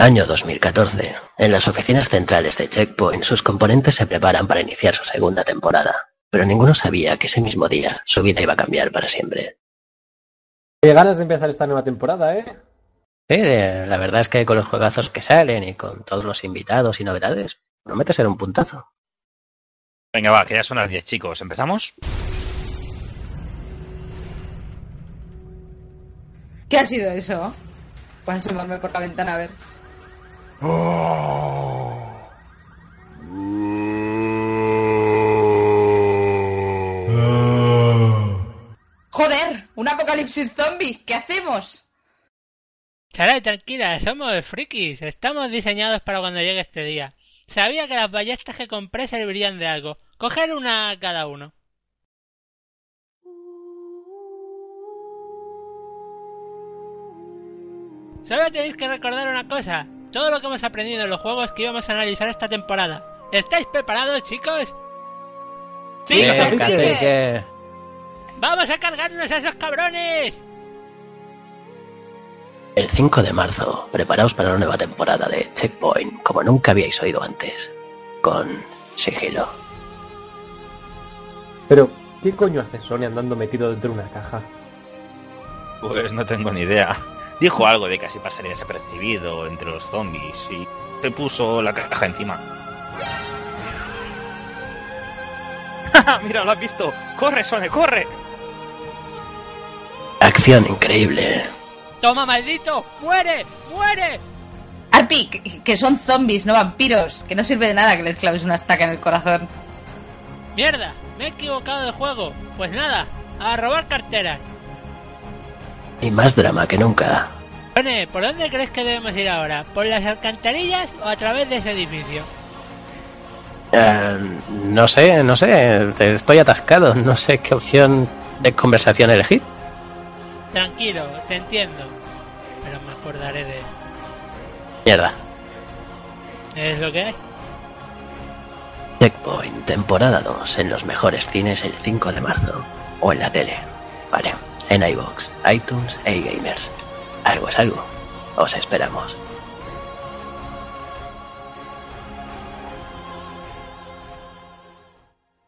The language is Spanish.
Año 2014. En las oficinas centrales de Checkpoint, sus componentes se preparan para iniciar su segunda temporada, pero ninguno sabía que ese mismo día su vida iba a cambiar para siempre. Qué ganas de empezar esta nueva temporada, ¿eh? Sí, la verdad es que con los juegazos que salen y con todos los invitados y novedades, promete ser un puntazo. Venga, va, que ya son las 10, chicos. ¿Empezamos? ¿Qué ha sido eso? Voy a asomarme por la ventana a ver. ¡Joder! ¡Un apocalipsis zombie! ¿Qué hacemos? Sara, tranquila, somos frikis. Estamos diseñados para cuando llegue este día. Sabía que las ballestas que compré servirían de algo. Coger una cada uno. Solo tenéis que recordar una cosa. Todo lo que hemos aprendido en los juegos que íbamos a analizar esta temporada. ¿Estáis preparados, chicos? Sí, ¿Qué, Cacique. ¡Vamos a cargarnos a esos cabrones! El 5 de marzo, preparaos para una nueva temporada de Checkpoint como nunca habíais oído antes, con sigilo. Pero, ¿qué coño hace Sony andando metido dentro de una caja? Pues no tengo ni idea. Dijo algo de que así pasaría desapercibido entre los zombies y se puso la caja encima. Mira, lo has visto. Corre, Sone, corre. Acción increíble. ¡Toma, maldito! ¡Muere! ¡Muere! Arpi, que, que son zombies, no vampiros. Que no sirve de nada que les claves una estaca en el corazón. ¡Mierda! Me he equivocado de juego. Pues nada, a robar carteras. Y más drama que nunca. Pone, ¿por dónde crees que debemos ir ahora? ¿Por las alcantarillas o a través de ese edificio? Eh, no sé, no sé, estoy atascado, no sé qué opción de conversación elegir. Tranquilo, te entiendo. Pero me acordaré de esto. Mierda. Es lo que hay. Checkpoint, temporada 2, en los mejores cines el 5 de marzo. O en la tele. Vale, en iVoox, iTunes e iGamers. Algo es algo. Os esperamos.